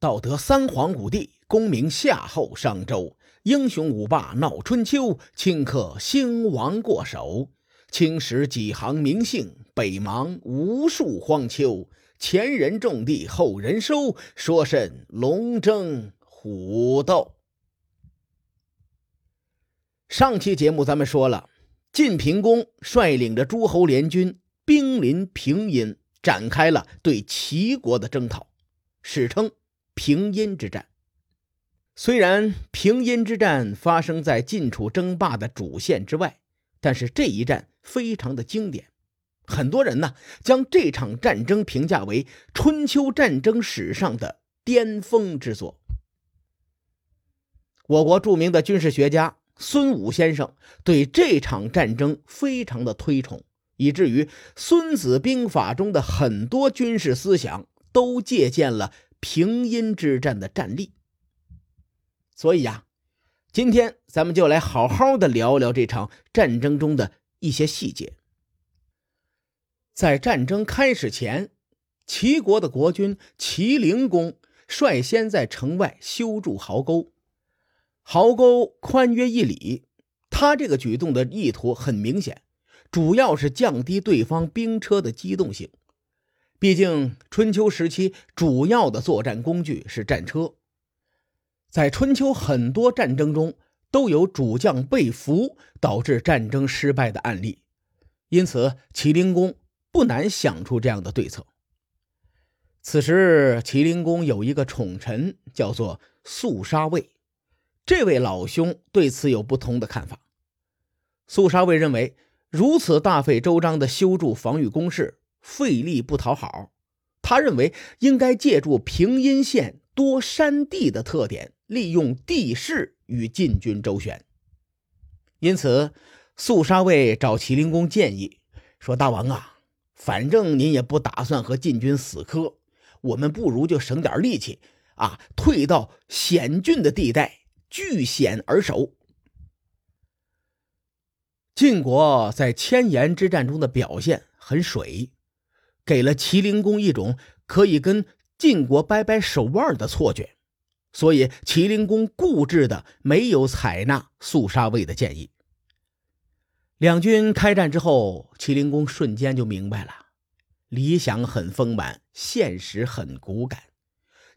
道德三皇五帝，功名夏后商周，英雄五霸闹春秋，顷刻兴亡过手。青史几行名姓，北邙无数荒丘。前人种地，后人收，说甚龙争虎斗？上期节目咱们说了，晋平公率领着诸侯联军兵临平阴，展开了对齐国的征讨，史称。平阴之战，虽然平阴之战发生在晋楚争霸的主线之外，但是这一战非常的经典。很多人呢将这场战争评价为春秋战争史上的巅峰之作。我国著名的军事学家孙武先生对这场战争非常的推崇，以至于《孙子兵法》中的很多军事思想都借鉴了。平阴之战的战例，所以呀，今天咱们就来好好的聊聊这场战争中的一些细节。在战争开始前，齐国的国君齐灵公率先在城外修筑壕沟，壕沟宽约一里。他这个举动的意图很明显，主要是降低对方兵车的机动性。毕竟，春秋时期主要的作战工具是战车，在春秋很多战争中都有主将被俘导致战争失败的案例，因此齐灵公不难想出这样的对策。此时，齐灵公有一个宠臣叫做肃杀卫，这位老兄对此有不同的看法。肃杀卫认为，如此大费周章的修筑防御工事。费力不讨好，他认为应该借助平阴县多山地的特点，利用地势与晋军周旋。因此，肃杀卫找齐灵公建议说：“大王啊，反正您也不打算和晋军死磕，我们不如就省点力气啊，退到险峻的地带，据险而守。”晋国在千岩之战中的表现很水。给了麒麟公一种可以跟晋国掰掰手腕的错觉，所以麒麟公固执的没有采纳肃杀卫的建议。两军开战之后，麒麟公瞬间就明白了：理想很丰满，现实很骨感，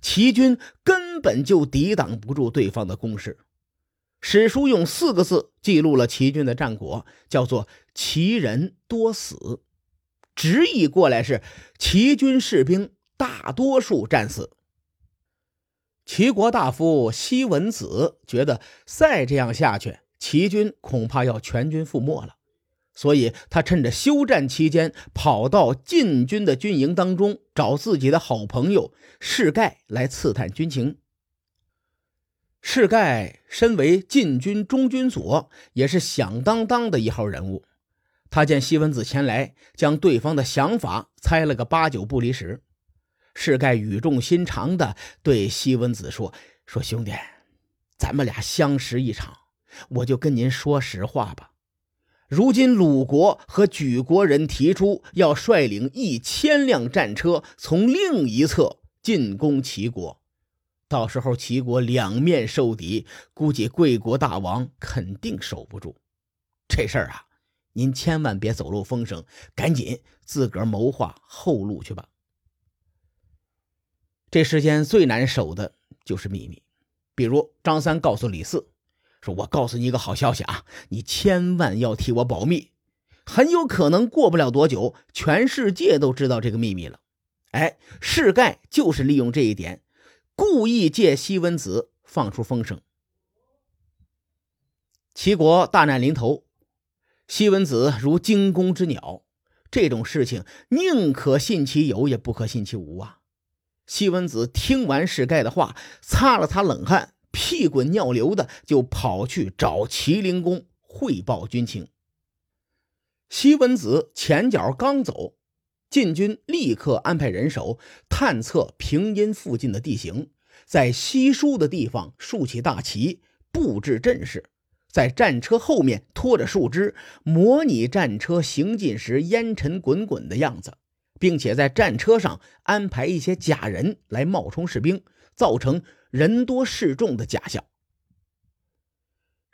齐军根本就抵挡不住对方的攻势。史书用四个字记录了齐军的战果，叫做“齐人多死”。直译过来是：齐军士兵大多数战死。齐国大夫西文子觉得再这样下去，齐军恐怕要全军覆没了，所以他趁着休战期间，跑到晋军的军营当中，找自己的好朋友士盖来刺探军情。士盖身为晋军中军佐，也是响当当的一号人物。他见西文子前来，将对方的想法猜了个八九不离十。世盖语重心长的对西文子说：“说兄弟，咱们俩相识一场，我就跟您说实话吧。如今鲁国和举国人提出要率领一千辆战车从另一侧进攻齐国，到时候齐国两面受敌，估计贵国大王肯定守不住。这事儿啊。”您千万别走漏风声，赶紧自个儿谋划后路去吧。这世间最难守的就是秘密，比如张三告诉李四说：“我告诉你一个好消息啊，你千万要替我保密。”很有可能过不了多久，全世界都知道这个秘密了。哎，世盖就是利用这一点，故意借西门子放出风声。齐国大难临头。西文子如惊弓之鸟，这种事情宁可信其有，也不可信其无啊！西文子听完世盖的话，擦了擦冷汗，屁滚尿流的就跑去找麒麟公汇报军情。西文子前脚刚走，晋军立刻安排人手探测平阴附近的地形，在稀疏的地方竖起大旗，布置阵势。在战车后面拖着树枝，模拟战车行进时烟尘滚滚的样子，并且在战车上安排一些假人来冒充士兵，造成人多势众的假象。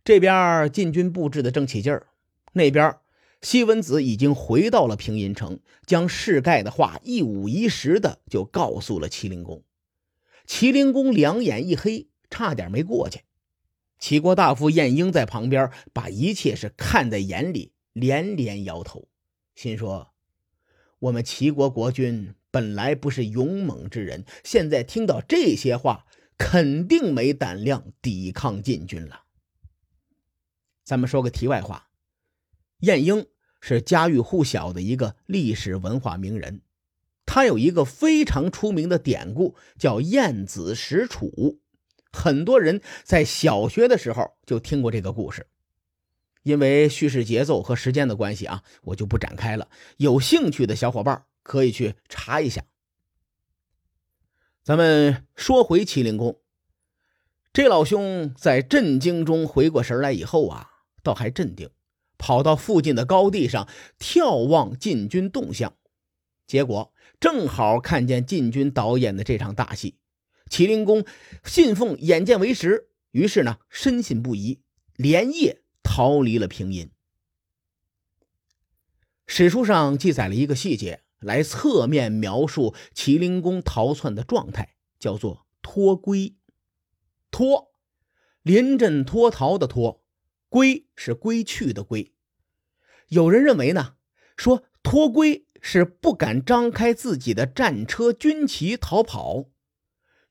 这边晋军布置的正起劲儿，那边西文子已经回到了平阴城，将世盖的话一五一十的就告诉了麒麟公。麒麟公两眼一黑，差点没过去。齐国大夫晏婴在旁边把一切是看在眼里，连连摇头，心说：“我们齐国国君本来不是勇猛之人，现在听到这些话，肯定没胆量抵抗晋军了。”咱们说个题外话，晏婴是家喻户晓的一个历史文化名人，他有一个非常出名的典故，叫“晏子使楚”。很多人在小学的时候就听过这个故事。因为叙事节奏和时间的关系啊，我就不展开了。有兴趣的小伙伴可以去查一下。咱们说回麒麟宫，这老兄在震惊中回过神来以后啊。倒还镇定，跑到附近的高地上眺望禁军动向，结果正好看见禁军导演的这场大戏。麒麟公信奉眼见为实，于是呢深信不疑，连夜逃离了平阴。史书上记载了一个细节，来侧面描述麒麟公逃窜的状态，叫做脱归。脱，临阵脱逃的脱。归是归去的归，有人认为呢，说脱归是不敢张开自己的战车军旗逃跑；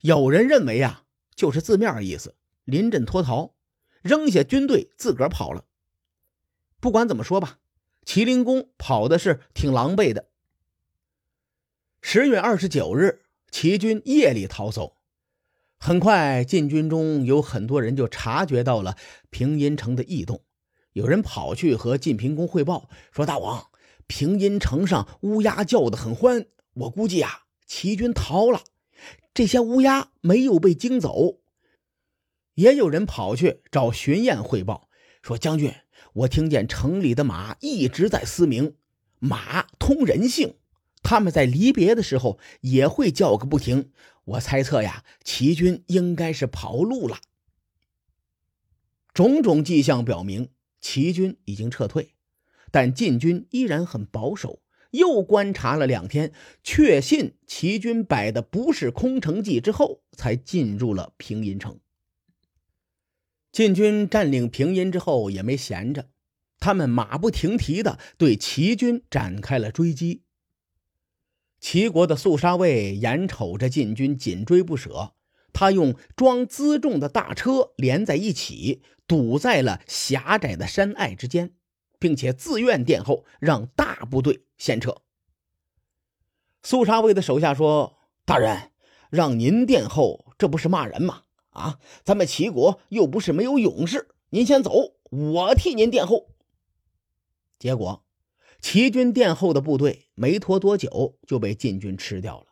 有人认为啊，就是字面意思，临阵脱逃，扔下军队自个儿跑了。不管怎么说吧，麒麟公跑的是挺狼狈的。十月二十九日，齐军夜里逃走。很快，晋军中有很多人就察觉到了平阴城的异动，有人跑去和晋平公汇报说：“大王，平阴城上乌鸦叫得很欢，我估计啊，齐军逃了。这些乌鸦没有被惊走。”也有人跑去找荀燕汇报说：“将军，我听见城里的马一直在嘶鸣，马通人性，他们在离别的时候也会叫个不停。”我猜测呀，齐军应该是跑路了。种种迹象表明，齐军已经撤退，但晋军依然很保守。又观察了两天，确信齐军摆的不是空城计之后，才进入了平阴城。晋军占领平阴之后，也没闲着，他们马不停蹄的对齐军展开了追击。齐国的肃杀卫眼瞅着晋军紧追不舍，他用装辎重的大车连在一起，堵在了狭窄的山隘之间，并且自愿殿后，让大部队先撤。苏杀卫的手下说：“大人，让您殿后，这不是骂人吗？啊，咱们齐国又不是没有勇士，您先走，我替您殿后。”结果。齐军殿后的部队没拖多久就被晋军吃掉了。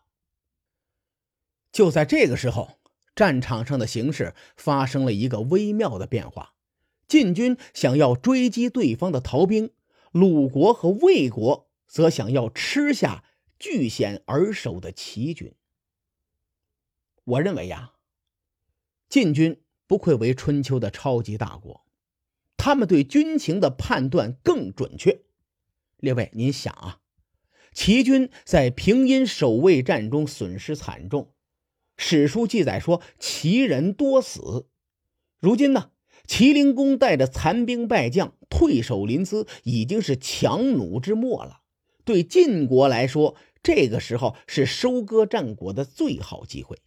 就在这个时候，战场上的形势发生了一个微妙的变化。晋军想要追击对方的逃兵，鲁国和魏国则想要吃下据险而守的齐军。我认为呀，晋军不愧为春秋的超级大国，他们对军情的判断更准确。列位，您想啊，齐军在平阴守卫战中损失惨重，史书记载说齐人多死。如今呢，齐灵公带着残兵败将退守临淄，已经是强弩之末了。对晋国来说，这个时候是收割战果的最好机会。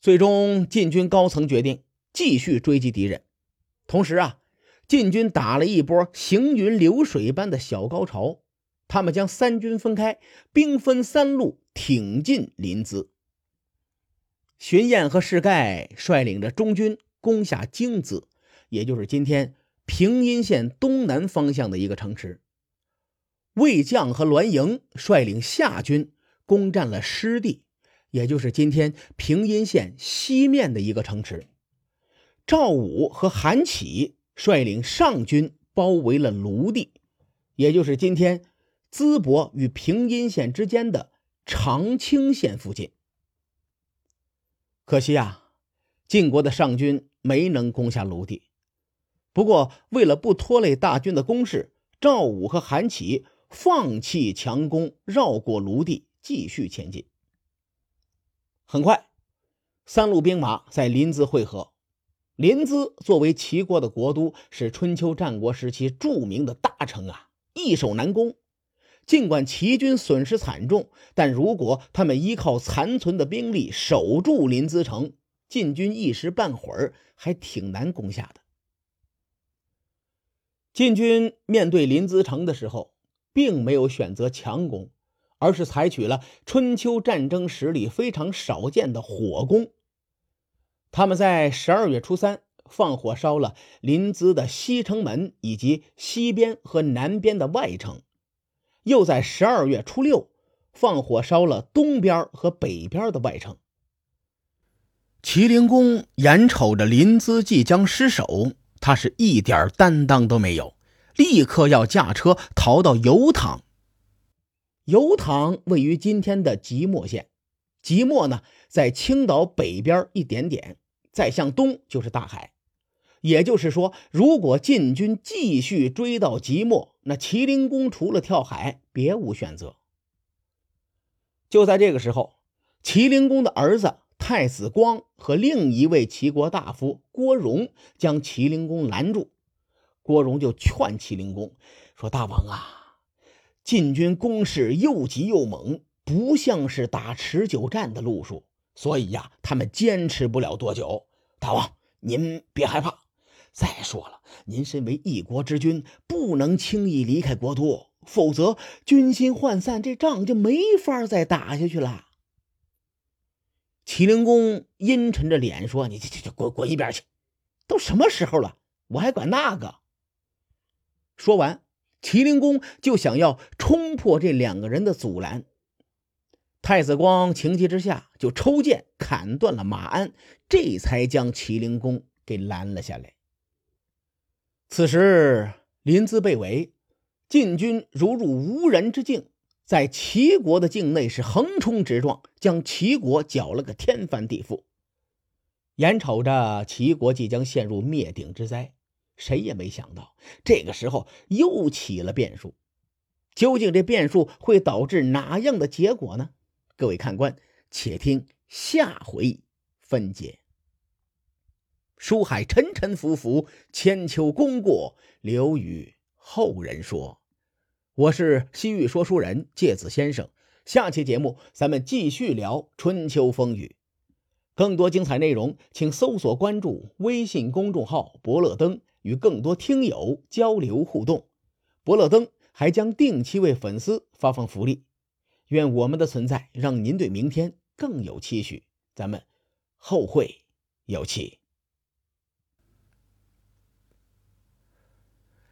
最终，晋军高层决定继续追击敌人，同时啊。晋军打了一波行云流水般的小高潮，他们将三军分开，兵分三路挺进临淄。荀彦和士盖率领着中军攻下京淄，也就是今天平阴县东南方向的一个城池。魏将和栾盈率领夏军攻占了失地，也就是今天平阴县西面的一个城池。赵武和韩起。率领上军包围了卢地，也就是今天淄博与平阴县之间的长清县附近。可惜啊，晋国的上军没能攻下鲁地。不过，为了不拖累大军的攻势，赵武和韩起放弃强攻，绕过卢地，继续前进。很快，三路兵马在临淄会合。临淄作为齐国的国都，是春秋战国时期著名的大城啊，易守难攻。尽管齐军损失惨重，但如果他们依靠残存的兵力守住临淄城，晋军一时半会儿还挺难攻下的。晋军面对临淄城的时候，并没有选择强攻，而是采取了春秋战争史里非常少见的火攻。他们在十二月初三放火烧了临淄的西城门以及西边和南边的外城。又在十二月初六放火烧了东边和北边的外城。齐灵公眼瞅着临淄即将失守，他是一点担当都没有，立刻要驾车逃到油塘。油塘位于今天的即墨县，即墨呢在青岛北边一点点，再向东就是大海。也就是说，如果晋军继续追到即墨，那麒麟公除了跳海，别无选择。就在这个时候，麒麟公的儿子太子光和另一位齐国大夫郭荣将麒麟公拦住。郭荣就劝齐灵公说：“大王啊，晋军攻势又急又猛，不像是打持久战的路数，所以呀，他们坚持不了多久。大王，您别害怕。”再说了，您身为一国之君，不能轻易离开国都，否则军心涣散，这仗就没法再打下去了。齐灵公阴沉着脸说：“你这这滚滚一边去！都什么时候了，我还管那个？”说完，麒麟公就想要冲破这两个人的阻拦。太子光情急之下就抽剑砍断了马鞍，这才将麒麟公给拦了下来。此时，临淄被围，晋军如入无人之境，在齐国的境内是横冲直撞，将齐国搅了个天翻地覆。眼瞅着齐国即将陷入灭顶之灾，谁也没想到，这个时候又起了变数。究竟这变数会导致哪样的结果呢？各位看官，且听下回分解。书海沉沉浮浮，千秋功过留与后人说。我是西域说书人介子先生，下期节目咱们继续聊春秋风雨。更多精彩内容，请搜索关注微信公众号“伯乐灯”，与更多听友交流互动。伯乐登还将定期为粉丝发放福利。愿我们的存在让您对明天更有期许。咱们后会有期。